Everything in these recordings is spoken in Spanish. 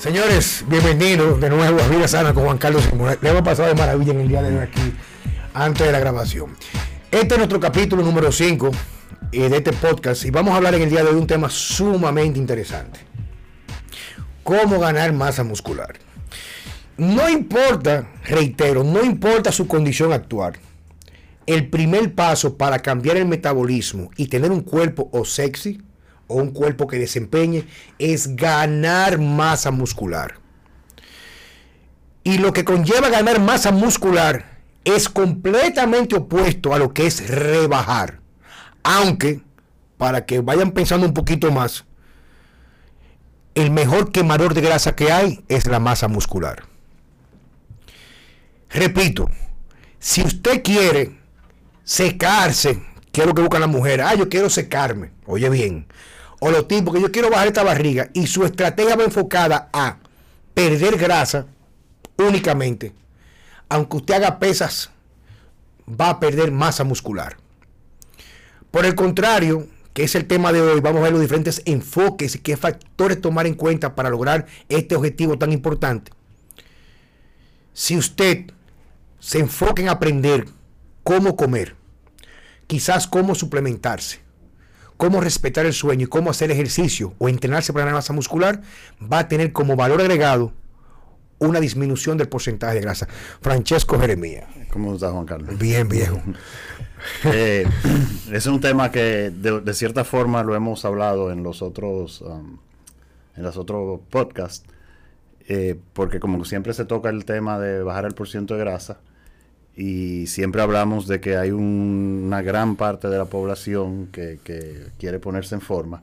Señores, bienvenidos de nuevo a Vida Sana con Juan Carlos Simón. Le hemos pasado de maravilla en el día de hoy aquí, antes de la grabación. Este es nuestro capítulo número 5 eh, de este podcast y vamos a hablar en el día de hoy de un tema sumamente interesante. Cómo ganar masa muscular. No importa, reitero, no importa su condición actual. El primer paso para cambiar el metabolismo y tener un cuerpo o sexy o un cuerpo que desempeñe es ganar masa muscular. Y lo que conlleva ganar masa muscular es completamente opuesto a lo que es rebajar. Aunque, para que vayan pensando un poquito más, el mejor quemador de grasa que hay es la masa muscular. Repito, si usted quiere secarse, que es lo que buscan las mujeres, ah, yo quiero secarme, oye bien, o los tipos que yo quiero bajar esta barriga y su estrategia va enfocada a perder grasa únicamente, aunque usted haga pesas, va a perder masa muscular. Por el contrario, que es el tema de hoy, vamos a ver los diferentes enfoques y qué factores tomar en cuenta para lograr este objetivo tan importante. Si usted se enfoca en aprender cómo comer, quizás cómo suplementarse, cómo respetar el sueño y cómo hacer ejercicio o entrenarse para la masa muscular, va a tener como valor agregado una disminución del porcentaje de grasa. Francesco Jeremía. ¿Cómo estás, Juan Carlos? Bien, viejo. eh, es un tema que de, cierta forma lo hemos hablado en los otros, um, en los otros podcasts, eh, porque como siempre se toca el tema de bajar el porcentaje de grasa, y siempre hablamos de que hay una gran parte de la población que, quiere ponerse en forma,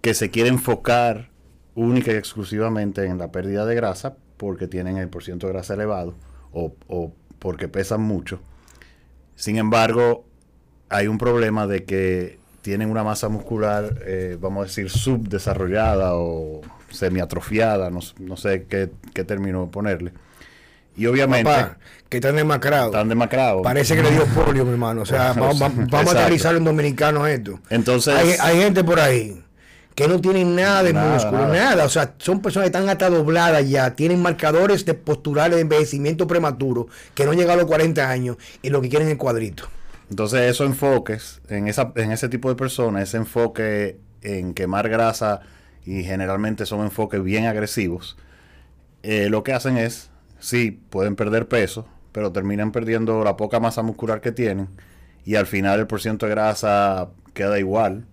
que se quiere enfocar única y exclusivamente en la pérdida de grasa porque tienen el porcentaje de grasa elevado o, porque pesan mucho. Sin embargo, hay un problema de que tienen una masa muscular, eh, vamos a decir, subdesarrollada o semiatrofiada, no, no sé qué, qué término ponerle y obviamente. que están demacrados. Están demacrados. Parece que le dio polio, mi hermano. O sea, vamos, a aterrizar en dominicano esto. Entonces. Hay, gente por ahí que no tienen nada de músculo, nada. O sea, son personas que están hasta dobladas ya, tienen marcadores de posturales de envejecimiento prematuro, que no han llegado a los 40 años y lo que quieren es cuadrito. Entonces, esos enfoques en, esa, en ese tipo de personas, ese enfoque en quemar grasa, y generalmente son enfoques bien agresivos, eh, lo que hacen es sí, pueden perder peso, pero terminan perdiendo la poca masa muscular que tienen y al final el porcentaje de grasa queda igual.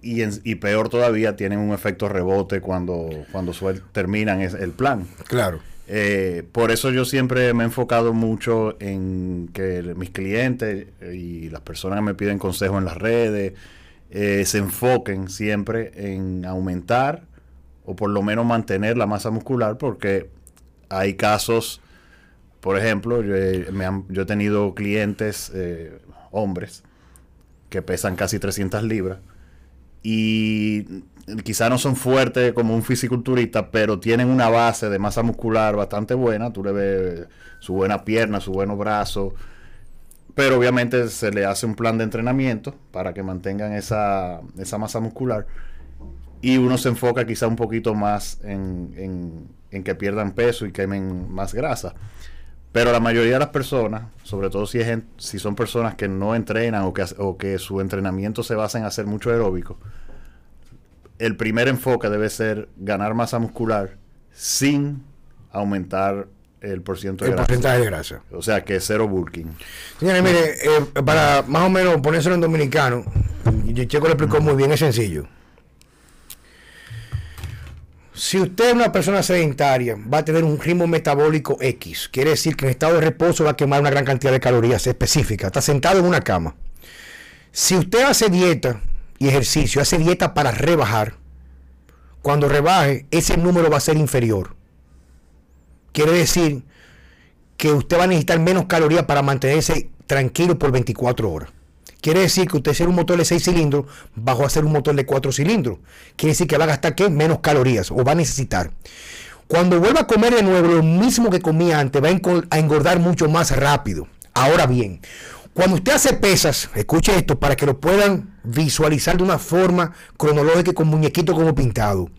Y, y peor todavía, tienen un efecto rebote cuando, cuando terminan el plan. Claro. Eh, por eso yo siempre me he enfocado mucho en que mis clientes y las personas que me piden consejo en las redes eh, se enfoquen siempre en aumentar o por lo menos mantener la masa muscular porque hay casos, por ejemplo, yo he, tenido clientes, eh, hombres, que pesan casi 300 libras y quizá no son fuertes como un fisiculturista, pero tienen una base de masa muscular bastante buena. Tú le ves su buena pierna, su buenos brazo. Pero obviamente se le hace un plan de entrenamiento para que mantengan esa masa muscular. Y uno se enfoca quizá un poquito más en, en que pierdan peso y quemen más grasa. Pero la mayoría de las personas, sobre todo si, es si son personas que no entrenan o que, o que su entrenamiento se basa en hacer mucho aeróbico, el primer enfoque debe ser ganar masa muscular sin aumentar el porcentaje de, grasa. porcentaje de grasa. O sea que cero bulking. Señores, mire, eh, para más o menos ponérselo en dominicano, Checo le explicó muy bien, es sencillo. Si usted es una persona sedentaria, va a tener un ritmo metabólico X. Quiere decir que en estado de reposo va a quemar una gran cantidad de calorías específicas. Está sentado en una cama. Si usted hace dieta y ejercicio, hace dieta para rebajar, cuando rebaje, ese número va a ser inferior. Quiere decir que usted va a necesitar menos calorías para mantenerse tranquilo por 24 horas. Quiere decir que usted ser un motor de 6 cilindros bajo a ser un motor de 4 cilindros. Quiere decir que va a gastar ¿qué? menos calorías o va a necesitar. Cuando vuelva a comer de nuevo lo mismo que comía antes, va a engordar mucho más rápido. Ahora bien, cuando usted hace pesas, escuche esto para que lo puedan visualizar de una forma cronológica con muñequito como pintado.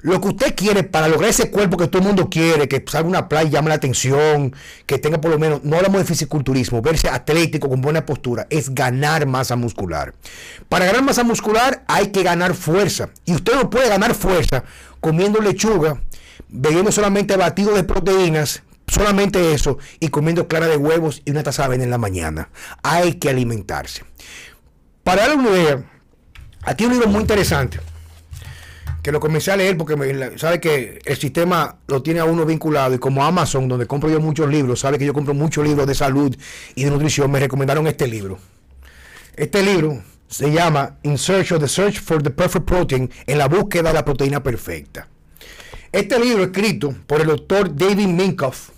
Lo que usted quiere para lograr ese cuerpo que todo el mundo quiere, que salga una playa y llame la atención, que tenga por lo menos, no hablamos de fisiculturismo, verse atlético con buena postura, es ganar masa muscular. Para ganar masa muscular hay que ganar fuerza. Y usted no puede ganar fuerza comiendo lechuga, bebiendo solamente batido de proteínas, solamente eso, y comiendo clara de huevos y una taza de avena en la mañana. Hay que alimentarse. Para darle una idea, aquí hay un libro muy interesante que lo comencé a leer porque me, sabe que el sistema lo tiene a uno vinculado y como Amazon, donde compro yo muchos libros, sabe que yo compro muchos libros de salud y de nutrición, me recomendaron este libro. Este libro se llama In Search of the Search for the Perfect Protein, en la búsqueda de la proteína perfecta. Este libro escrito por el doctor David Minkoff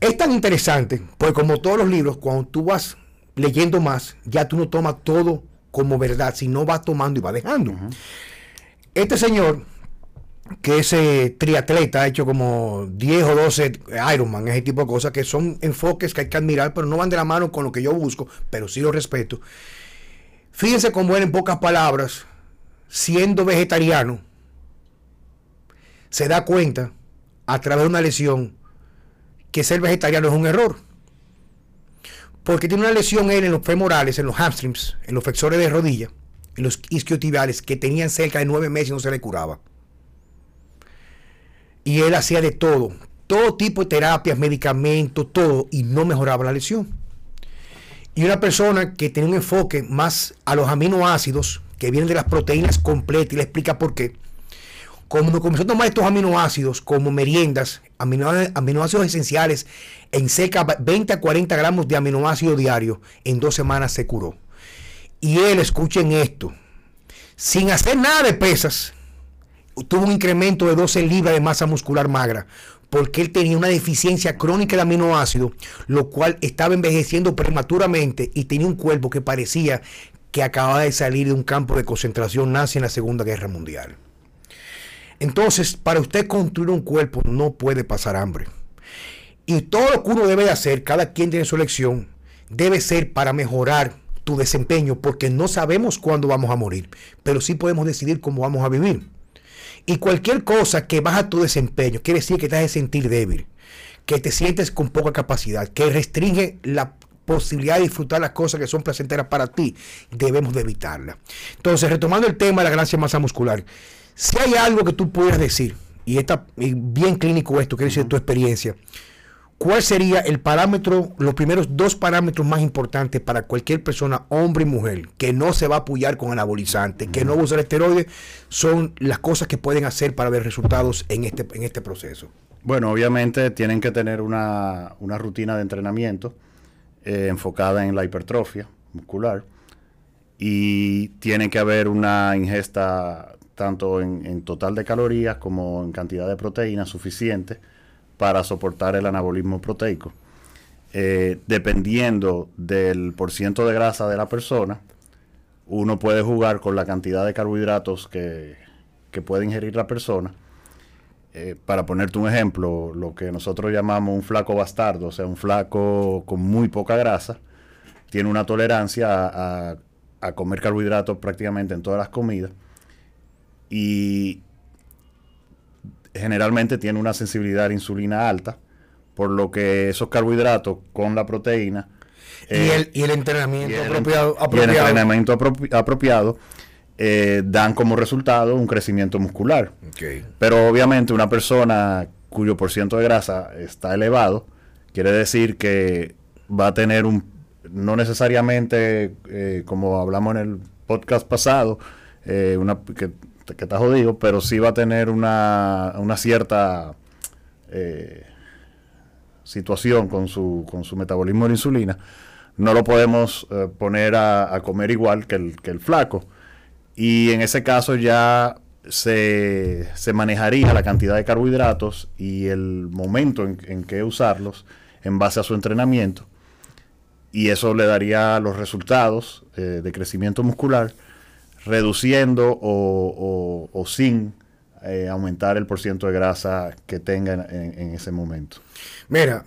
es tan interesante, porque como todos los libros, cuando tú vas leyendo más, ya tú no tomas todo como verdad, sino vas tomando y vas dejando. Este señor, que es eh, triatleta, ha hecho como 10 o 12 Ironman, ese tipo de cosas, que son enfoques que hay que admirar, pero no van de la mano con lo que yo busco, pero sí lo respeto. Fíjense cómo él, en pocas palabras, siendo vegetariano, se da cuenta a través de una lesión que ser vegetariano es un error. Porque tiene una lesión él en los femorales, en los hamstrings, en los flexores de rodilla los isquiotibiales que tenían cerca de nueve meses y no se le curaba. Y él hacía de todo, todo tipo de terapias, medicamentos, todo, y no mejoraba la lesión. Y una persona que tenía un enfoque más a los aminoácidos, que vienen de las proteínas completas, y le explica por qué. Como comenzó a tomar estos aminoácidos como meriendas, aminoácidos esenciales, en cerca 20 a 40 gramos de aminoácido diario, en dos semanas se curó. Y él, escuchen esto, sin hacer nada de pesas, tuvo un incremento de 12 libras de masa muscular magra, porque él tenía una deficiencia crónica de aminoácidos, lo cual estaba envejeciendo prematuramente y tenía un cuerpo que parecía que acababa de salir de un campo de concentración nazi en la Segunda Guerra Mundial. Entonces, para usted construir un cuerpo no puede pasar hambre. Y todo lo que uno debe de hacer, cada quien tiene su elección, debe ser para mejorar tu desempeño porque no sabemos cuándo vamos a morir, pero sí podemos decidir cómo vamos a vivir. Y cualquier cosa que baja tu desempeño quiere decir que te has de sentir débil, que te sientes con poca capacidad, que restringe la posibilidad de disfrutar las cosas que son placenteras para ti, debemos de evitarla. Entonces, retomando el tema de la ganancia masa muscular, si hay algo que tú puedas decir, y está bien clínico esto, quiere decir tu experiencia, ¿Cuál sería el parámetro, los primeros dos parámetros más importantes para cualquier persona, hombre y mujer, que no se va a apoyar con anabolizantes, que no va a usar esteroides? Son las cosas que pueden hacer para ver resultados en este, en este proceso. Bueno, obviamente tienen que tener una, rutina de entrenamiento eh, enfocada en la hipertrofia muscular y tiene que haber una ingesta tanto en, en total de calorías como en cantidad de proteínas suficiente para soportar el anabolismo proteico. Eh, dependiendo del porciento de grasa de la persona, uno puede jugar con la cantidad de carbohidratos que, puede ingerir la persona. Eh, para ponerte un ejemplo, lo que nosotros llamamos un flaco bastardo, o sea, un flaco con muy poca grasa, tiene una tolerancia a comer carbohidratos prácticamente en todas las comidas. Y generalmente tiene una sensibilidad a la insulina alta, por lo que esos carbohidratos con la proteína y, el, y, el, entrenamiento apropiado, entrenamiento apropiado eh, dan como resultado un crecimiento muscular. Pero obviamente una persona cuyo porciento de grasa está elevado, quiere decir que va a tener un, no necesariamente, eh, como hablamos en el podcast pasado, eh, una, que que está jodido, pero sí va a tener una, cierta eh, situación con su, con su metabolismo de insulina, no lo podemos eh, poner a, comer igual que el, que el flaco. Y en ese caso ya se, se, manejaría la cantidad de carbohidratos y el momento en, que usarlos en base a su entrenamiento. Y eso le daría los resultados eh, de crecimiento muscular reduciendo o, sin eh, aumentar el porciento de grasa que tenga en, ese momento. Mira,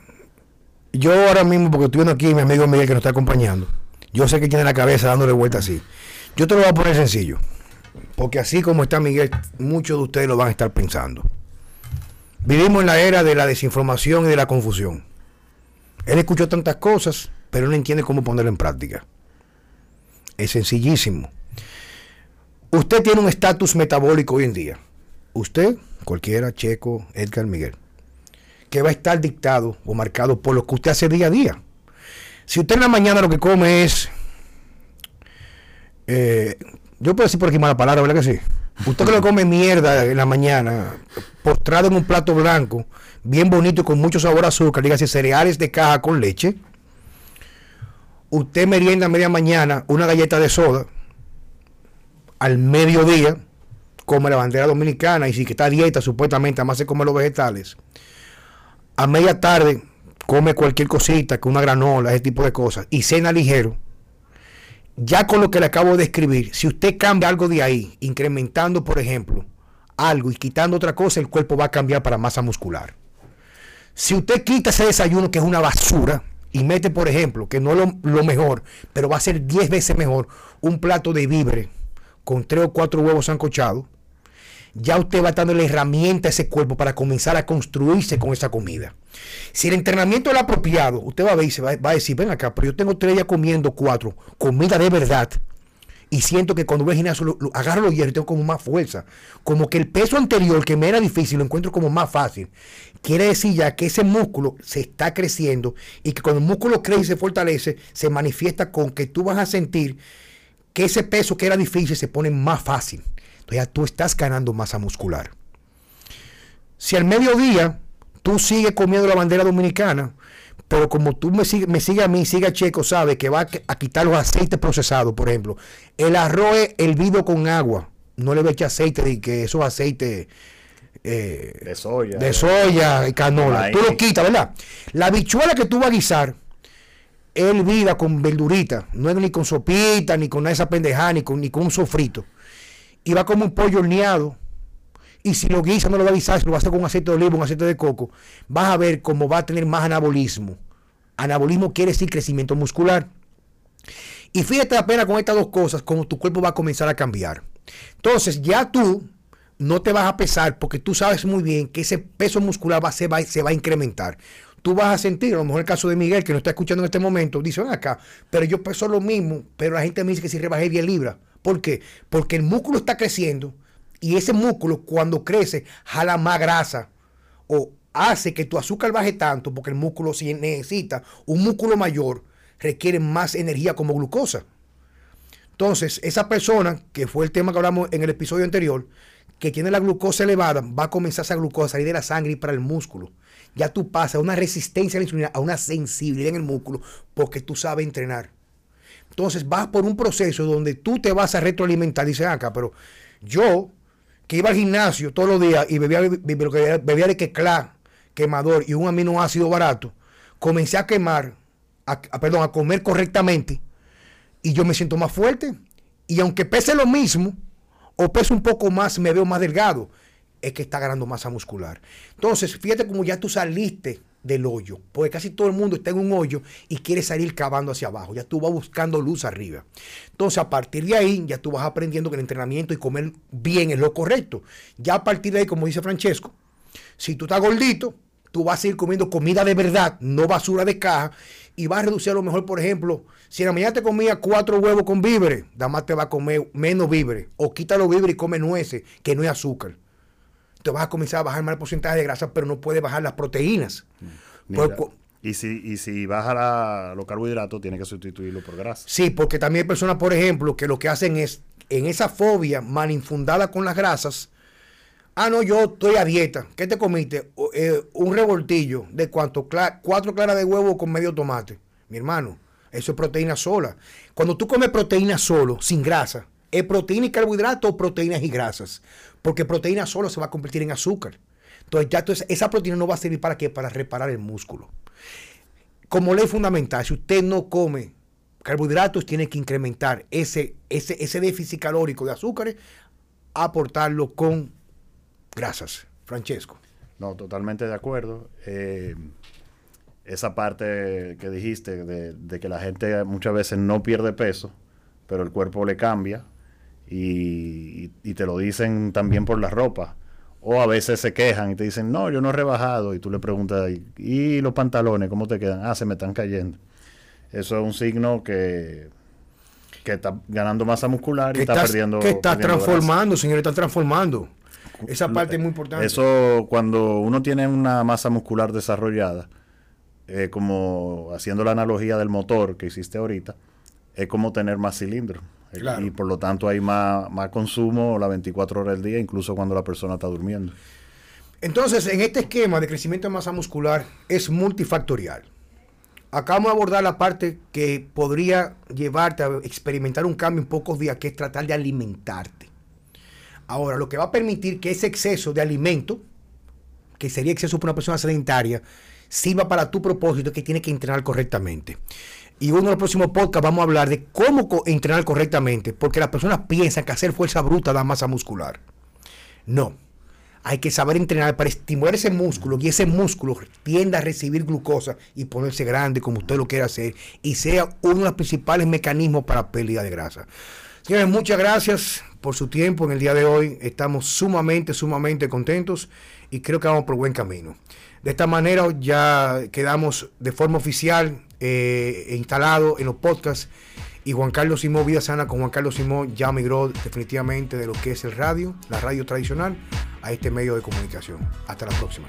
yo ahora mismo, porque estoy aquí mi amigo Miguel que nos está acompañando, yo sé que tiene la cabeza dándole vuelta así. Yo te lo voy a poner sencillo. porque así como está Miguel, muchos de ustedes lo van a estar pensando. Vivimos en la era de la desinformación y de la confusión. Él escuchó tantas cosas, pero no entiende cómo ponerlo en práctica. Es sencillísimo. Usted tiene un estatus metabólico hoy en día. Usted, cualquiera, Checo, Edgar, Miguel, que va a estar dictado o marcado por lo que usted hace día a día. Si usted en la mañana lo que come es eh, yo puedo decir por aquí mala palabra, ¿verdad que sí? Usted que lo come mierda en la mañana, postrado en un plato blanco, bien bonito y con mucho sabor a azúcar, dígase cereales de caja con leche. Usted merienda a media mañana una galleta de soda. Al mediodía, come la bandera dominicana y si que está dieta, supuestamente, además se come los vegetales. A media tarde, come cualquier cosita, con una granola, ese tipo de cosas. Y cena ligero ya con lo que le acabo de escribir, si usted cambia algo de ahí, incrementando, por ejemplo, algo y quitando otra cosa, el cuerpo va a cambiar para masa muscular. Si usted quita ese desayuno que es una basura y mete, por ejemplo, que no es lo, mejor, pero va a ser 10 veces mejor, un plato de vibre con 3 o 4 huevos ancochados, ya usted va dando la herramienta a ese cuerpo para comenzar a construirse con esa comida. Si el entrenamiento es apropiado, usted va a ver y va, a decir, ven acá, pero yo tengo tres días comiendo cuatro, comida de verdad. Y siento que cuando voy al gimnasio agarro los hierros y tengo como más fuerza. Como que el peso anterior que me era difícil lo encuentro como más fácil. Quiere decir ya que ese músculo se está creciendo y que cuando el músculo crece y se fortalece, se manifiesta con que tú vas a sentir que ese peso que era difícil se pone más fácil. Entonces ya tú estás ganando masa muscular. Si al mediodía tú sigues comiendo la bandera dominicana, pero como tú me sigues me sigue a mí, sigue a Checo, sabe que va a, quitar los aceites procesados, por ejemplo. El arroz hervido con agua, no le eche aceite de que esos aceites eh, de soya, de soya y canola, tú lo quitas, ¿verdad? La bichuela que tú vas a guisar, hervida con verdurita, no es ni con sopita, ni con esa pendejada, ni con, ni con un sofrito. Y va como un pollo horneado y si lo guisa, no lo va a guisar, si lo va a hacer con aceite de oliva, un aceite de coco, vas a ver cómo va a tener más anabolismo. Anabolismo quiere decir crecimiento muscular. Y fíjate apenas con estas dos cosas, cómo tu cuerpo va a comenzar a cambiar. Entonces, ya tú no te vas a pesar porque tú sabes muy bien que ese peso muscular va, se, se va a incrementar. Tú vas a sentir, a lo mejor el caso de Miguel, que no está escuchando en este momento, dice, ven acá, pero yo peso lo mismo, pero la gente me dice que si rebajé 10 libras. ¿Por qué? Porque el músculo está creciendo y ese músculo cuando crece jala más grasa o hace que tu azúcar baje tanto porque el músculo si necesita un músculo mayor requiere más energía como glucosa. Entonces, esa persona, que fue el tema que hablamos en el episodio anterior, que tiene la glucosa elevada, va a comenzar esa glucosa a salir de la sangre y para el músculo. Ya tú pasas a una resistencia a la insulina, a una sensibilidad en el músculo, porque tú sabes entrenar. Entonces vas por un proceso donde tú te vas a retroalimentar. Dice acá, pero yo que iba al gimnasio todos los días y bebía, bebía, bebía de queclá, quemador y un aminoácido barato, comencé a quemar, a, perdón, a comer correctamente y yo me siento más fuerte. Y aunque pese lo mismo o pese un poco más, me veo más delgado, es que está ganando masa muscular. Entonces, fíjate como ya tú saliste del hoyo, porque casi todo el mundo está en un hoyo y quiere salir cavando hacia abajo, ya tú vas buscando luz arriba. Entonces a partir de ahí ya tú vas aprendiendo que el entrenamiento y comer bien es lo correcto. Ya a partir de ahí, como dice Francesco, si tú estás gordito, tú vas a ir comiendo comida de verdad, no basura de caja, y vas a reducir a lo mejor, por ejemplo, si en la mañana te comía cuatro huevos con víveres, nada más te va a comer menos víveres, o quita los víveres y come nueces, que no es azúcar te vas a comenzar a bajar más el porcentaje de grasa, pero no puedes bajar las proteínas. Pues, y si, y si baja los carbohidratos, tiene que sustituirlo por grasa. Sí, porque también hay personas, por ejemplo, que lo que hacen es, en esa fobia mal infundada con las grasas, ah, no, yo estoy a dieta. ¿Qué te comiste? Eh, un revoltillo de cuánto? cuatro claras de huevo con medio tomate. Mi hermano, eso es proteína sola. Cuando tú comes proteína solo, sin grasa, ¿es proteína y carbohidratos o proteínas y grasas? Porque proteína solo se va a convertir en azúcar. Entonces, ya esa proteína no va a servir para qué? Para reparar el músculo. Como ley fundamental, si usted no come carbohidratos, tiene que incrementar ese, ese, ese déficit calórico de azúcares, aportarlo con grasas. Francesco. No, totalmente de acuerdo. Eh, esa parte que dijiste de, de, que la gente muchas veces no pierde peso, pero el cuerpo le cambia y, y te lo dicen también por la ropa. O a veces se quejan y te dicen, no, yo no he rebajado. Y tú le preguntas, ¿y los pantalones cómo te quedan? Ah, se me están cayendo. Eso es un signo que, que está ganando masa muscular y está perdiendo. Que está transformando, señor, está transformando. Esa parte es muy importante. Eso, cuando uno tiene una masa muscular desarrollada, eh, como haciendo la analogía del motor que hiciste ahorita, es como tener más cilindros. Y por lo tanto hay más, más consumo las 24 horas del día, incluso cuando la persona está durmiendo. Entonces, en este esquema de crecimiento de masa muscular es multifactorial. Acabamos de abordar la parte que podría llevarte a experimentar un cambio en pocos días, que es tratar de alimentarte. Ahora, lo que va a permitir que ese exceso de alimento, que sería exceso para una persona sedentaria, sirva para tu propósito que tiene que entrenar correctamente. Y uno de los próximos podcasts vamos a hablar de cómo entrenar correctamente, porque las personas piensan que hacer fuerza bruta da masa muscular. No. Hay que saber entrenar para estimular ese músculo y ese músculo tienda a recibir glucosa y ponerse grande como usted lo quiera hacer y sea uno de los principales mecanismos para pérdida de grasa. Muchas gracias por su tiempo en el día de hoy. Estamos sumamente, sumamente contentos y creo que vamos por buen camino. De esta manera ya quedamos de forma oficial eh, instalado en los podcasts y Juan Carlos Simón Vida Sana con Juan Carlos Simón ya migró definitivamente de lo que es el radio, la radio tradicional, a este medio de comunicación. Hasta la próxima.